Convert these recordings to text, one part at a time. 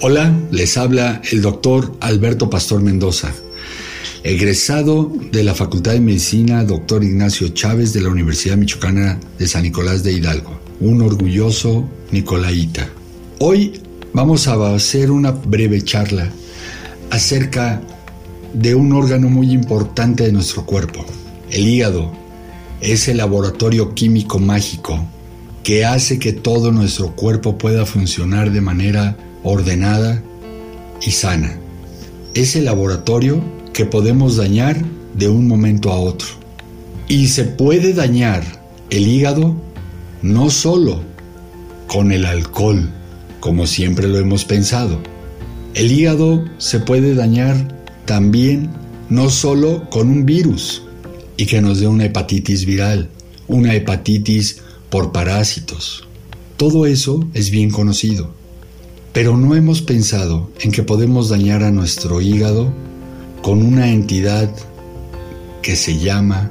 Hola, les habla el doctor Alberto Pastor Mendoza, egresado de la Facultad de Medicina Dr. Ignacio Chávez de la Universidad Michoacana de San Nicolás de Hidalgo, un orgulloso nicolaíta. Hoy vamos a hacer una breve charla acerca de un órgano muy importante de nuestro cuerpo, el hígado. Es el laboratorio químico mágico que hace que todo nuestro cuerpo pueda funcionar de manera ordenada y sana. Es el laboratorio que podemos dañar de un momento a otro. Y se puede dañar el hígado no solo con el alcohol, como siempre lo hemos pensado. El hígado se puede dañar también no solo con un virus y que nos dé una hepatitis viral, una hepatitis por parásitos. Todo eso es bien conocido. Pero no hemos pensado en que podemos dañar a nuestro hígado con una entidad que se llama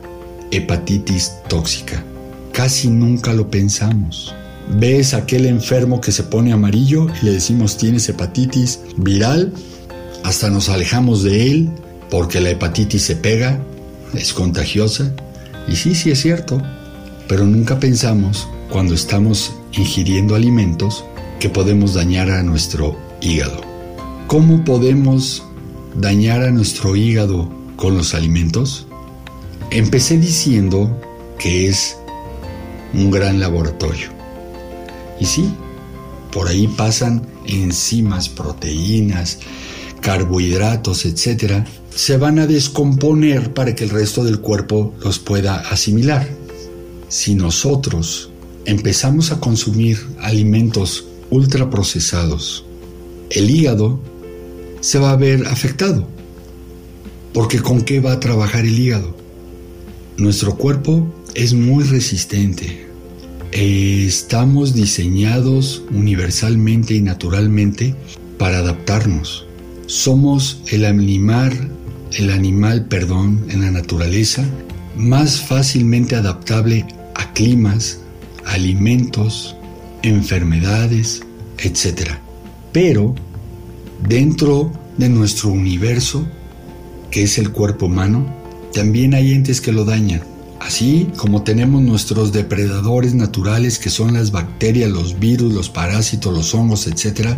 hepatitis tóxica. Casi nunca lo pensamos. Ves aquel enfermo que se pone amarillo y le decimos tienes hepatitis viral, hasta nos alejamos de él porque la hepatitis se pega, es contagiosa. Y sí, sí es cierto, pero nunca pensamos cuando estamos ingiriendo alimentos que podemos dañar a nuestro hígado. ¿Cómo podemos dañar a nuestro hígado con los alimentos? Empecé diciendo que es un gran laboratorio. Y sí, por ahí pasan enzimas, proteínas, carbohidratos, etc. Se van a descomponer para que el resto del cuerpo los pueda asimilar. Si nosotros empezamos a consumir alimentos ultraprocesados, el hígado se va a ver afectado. Porque ¿con qué va a trabajar el hígado? Nuestro cuerpo es muy resistente. Estamos diseñados universalmente y naturalmente para adaptarnos. Somos el animal, el animal, perdón, en la naturaleza más fácilmente adaptable a climas, alimentos, enfermedades, etc. Pero dentro de nuestro universo, que es el cuerpo humano, también hay entes que lo dañan. Así como tenemos nuestros depredadores naturales que son las bacterias, los virus, los parásitos, los hongos, etc.,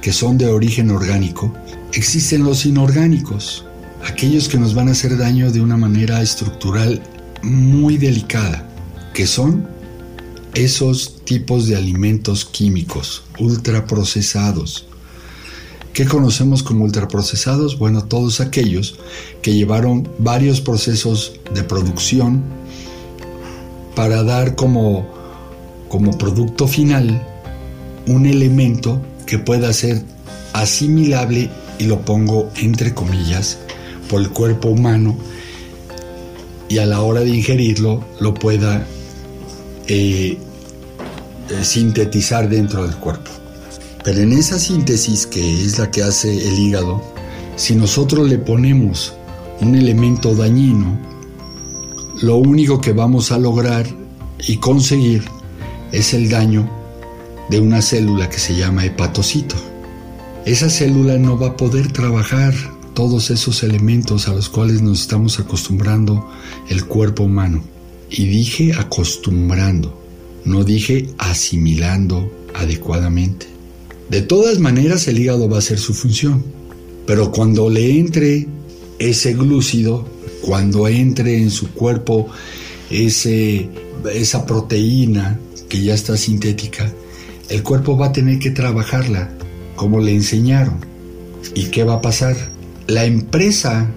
que son de origen orgánico, existen los inorgánicos, aquellos que nos van a hacer daño de una manera estructural muy delicada, que son esos tipos de alimentos químicos ultraprocesados. ¿Qué conocemos como ultraprocesados? Bueno, todos aquellos que llevaron varios procesos de producción para dar como, como producto final un elemento que pueda ser asimilable, y lo pongo entre comillas, por el cuerpo humano y a la hora de ingerirlo lo pueda eh, sintetizar dentro del cuerpo. Pero en esa síntesis que es la que hace el hígado, si nosotros le ponemos un elemento dañino, lo único que vamos a lograr y conseguir es el daño de una célula que se llama hepatocito. Esa célula no va a poder trabajar todos esos elementos a los cuales nos estamos acostumbrando el cuerpo humano. Y dije acostumbrando, no dije asimilando adecuadamente. De todas maneras el hígado va a hacer su función, pero cuando le entre ese glúcido, cuando entre en su cuerpo ese, esa proteína que ya está sintética, el cuerpo va a tener que trabajarla como le enseñaron. ¿Y qué va a pasar? La empresa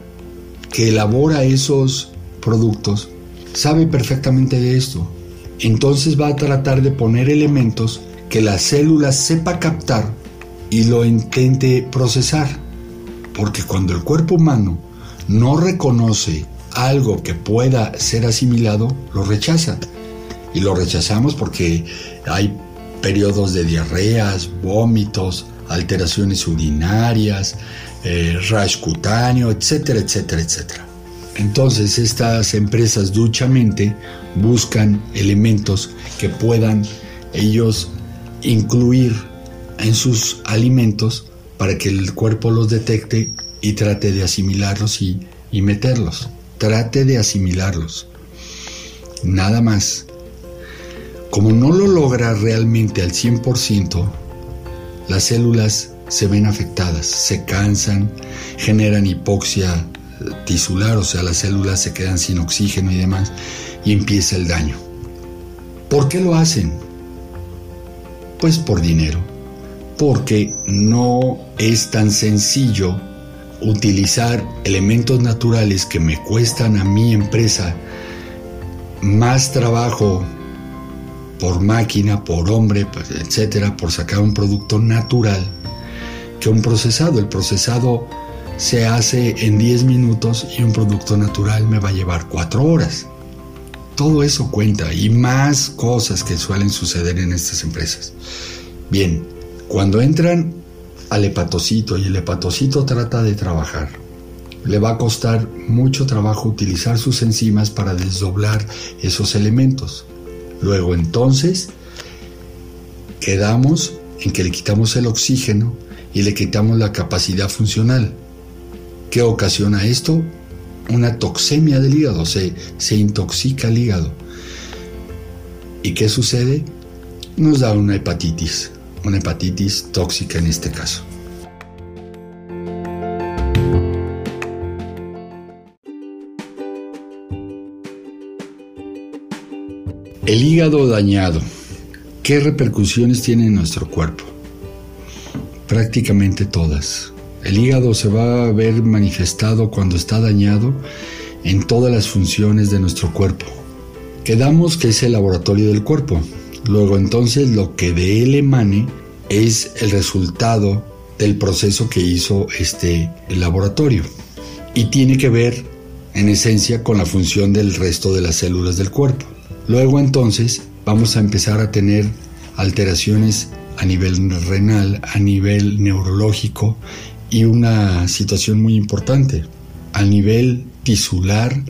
que elabora esos productos sabe perfectamente de esto. Entonces va a tratar de poner elementos que la célula sepa captar y lo intente procesar. Porque cuando el cuerpo humano no reconoce algo que pueda ser asimilado, lo rechaza. Y lo rechazamos porque hay periodos de diarreas, vómitos, alteraciones urinarias, eh, rash cutáneo, etcétera, etcétera, etcétera. Entonces estas empresas duchamente buscan elementos que puedan ellos incluir en sus alimentos para que el cuerpo los detecte y trate de asimilarlos y, y meterlos. Trate de asimilarlos. Nada más. Como no lo logra realmente al 100%, las células se ven afectadas, se cansan, generan hipoxia tisular, o sea, las células se quedan sin oxígeno y demás, y empieza el daño. ¿Por qué lo hacen? Pues por dinero, porque no es tan sencillo utilizar elementos naturales que me cuestan a mi empresa más trabajo por máquina, por hombre, pues, etcétera, por sacar un producto natural que un procesado. El procesado se hace en 10 minutos y un producto natural me va a llevar 4 horas. Todo eso cuenta y más cosas que suelen suceder en estas empresas. Bien, cuando entran al hepatocito y el hepatocito trata de trabajar, le va a costar mucho trabajo utilizar sus enzimas para desdoblar esos elementos. Luego entonces quedamos en que le quitamos el oxígeno y le quitamos la capacidad funcional. ¿Qué ocasiona esto? Una toxemia del hígado, se, se intoxica el hígado. ¿Y qué sucede? Nos da una hepatitis, una hepatitis tóxica en este caso. El hígado dañado. ¿Qué repercusiones tiene en nuestro cuerpo? Prácticamente todas. El hígado se va a ver manifestado cuando está dañado en todas las funciones de nuestro cuerpo. Quedamos que es el laboratorio del cuerpo. Luego entonces lo que de él emane es el resultado del proceso que hizo este laboratorio. Y tiene que ver en esencia con la función del resto de las células del cuerpo. Luego entonces vamos a empezar a tener alteraciones a nivel renal, a nivel neurológico y una situación muy importante, a nivel tisular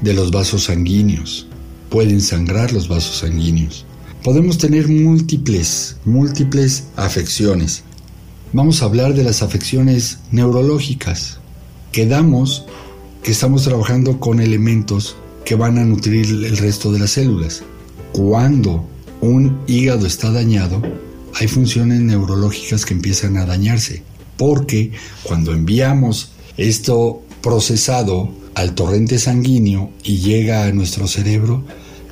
de los vasos sanguíneos. Pueden sangrar los vasos sanguíneos. Podemos tener múltiples, múltiples afecciones. Vamos a hablar de las afecciones neurológicas. Quedamos que estamos trabajando con elementos que van a nutrir el resto de las células. Cuando un hígado está dañado, hay funciones neurológicas que empiezan a dañarse, porque cuando enviamos esto procesado al torrente sanguíneo y llega a nuestro cerebro,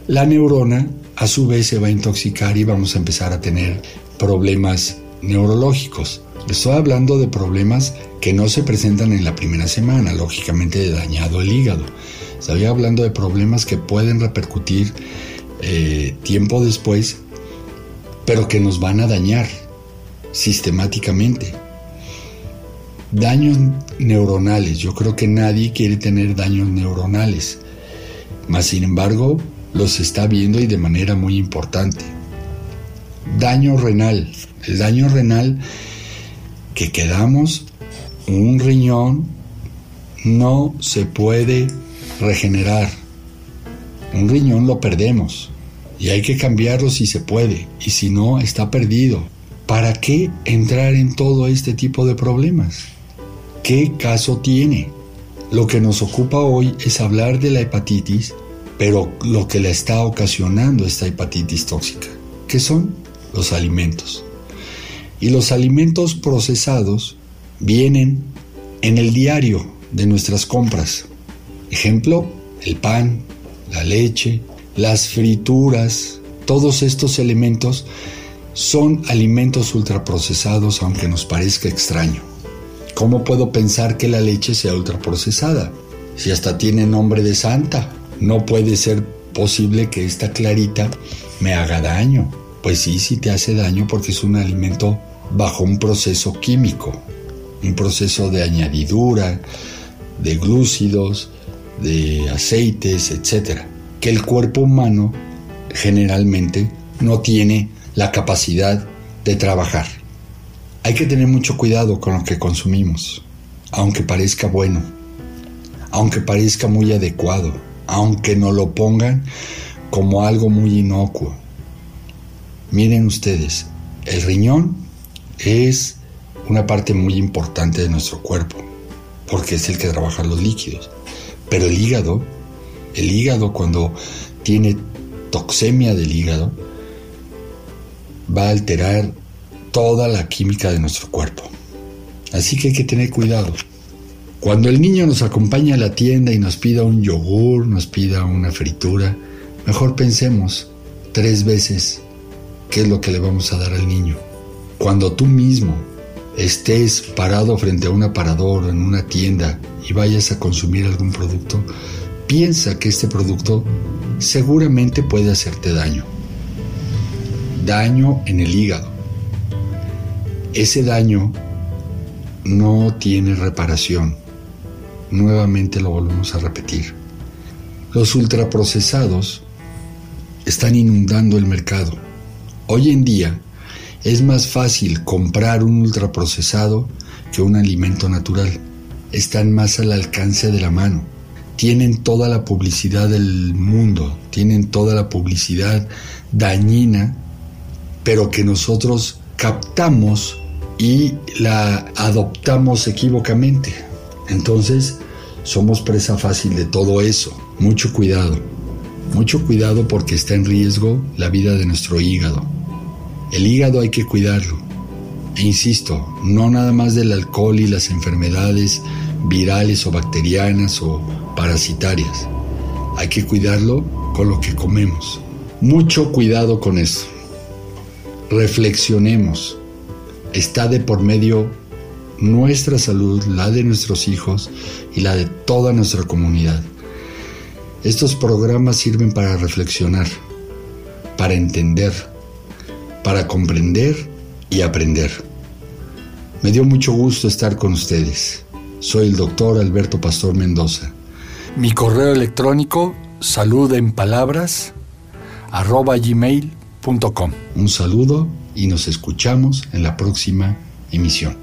la neurona a su vez se va a intoxicar y vamos a empezar a tener problemas neurológicos. Estoy hablando de problemas que no se presentan en la primera semana, lógicamente dañado el hígado, Estoy hablando de problemas que pueden repercutir eh, tiempo después, pero que nos van a dañar sistemáticamente. Daños neuronales. Yo creo que nadie quiere tener daños neuronales. Mas, sin embargo, los está viendo y de manera muy importante. Daño renal. El daño renal que quedamos, un riñón no se puede regenerar. Un riñón lo perdemos y hay que cambiarlo si se puede y si no está perdido. ¿Para qué entrar en todo este tipo de problemas? ¿Qué caso tiene? Lo que nos ocupa hoy es hablar de la hepatitis, pero lo que le está ocasionando esta hepatitis tóxica, ¿qué son los alimentos. Y los alimentos procesados vienen en el diario de nuestras compras. Ejemplo, el pan, la leche, las frituras, todos estos elementos son alimentos ultraprocesados aunque nos parezca extraño. ¿Cómo puedo pensar que la leche sea ultraprocesada? Si hasta tiene nombre de santa, no puede ser posible que esta clarita me haga daño. Pues sí, sí te hace daño porque es un alimento bajo un proceso químico, un proceso de añadidura, de glúcidos, de aceites, etcétera, que el cuerpo humano generalmente no tiene la capacidad de trabajar. Hay que tener mucho cuidado con lo que consumimos, aunque parezca bueno, aunque parezca muy adecuado, aunque no lo pongan como algo muy inocuo. Miren ustedes, el riñón es una parte muy importante de nuestro cuerpo, porque es el que trabaja los líquidos. Pero el hígado, el hígado cuando tiene toxemia del hígado, va a alterar toda la química de nuestro cuerpo. Así que hay que tener cuidado. Cuando el niño nos acompaña a la tienda y nos pida un yogur, nos pida una fritura, mejor pensemos tres veces qué es lo que le vamos a dar al niño. Cuando tú mismo estés parado frente a un aparador en una tienda y vayas a consumir algún producto, piensa que este producto seguramente puede hacerte daño. Daño en el hígado. Ese daño no tiene reparación. Nuevamente lo volvemos a repetir. Los ultraprocesados están inundando el mercado. Hoy en día es más fácil comprar un ultraprocesado que un alimento natural. Están más al alcance de la mano. Tienen toda la publicidad del mundo, tienen toda la publicidad dañina, pero que nosotros captamos y la adoptamos equivocamente. Entonces, somos presa fácil de todo eso. Mucho cuidado. Mucho cuidado porque está en riesgo la vida de nuestro hígado. El hígado hay que cuidarlo. E insisto, no nada más del alcohol y las enfermedades virales o bacterianas o parasitarias. Hay que cuidarlo con lo que comemos. Mucho cuidado con eso. Reflexionemos está de por medio nuestra salud, la de nuestros hijos y la de toda nuestra comunidad. Estos programas sirven para reflexionar, para entender, para comprender y aprender. Me dio mucho gusto estar con ustedes. Soy el doctor Alberto Pastor Mendoza. Mi correo electrónico salud en palabras arroba gmail.com. Un saludo y nos escuchamos en la próxima emisión.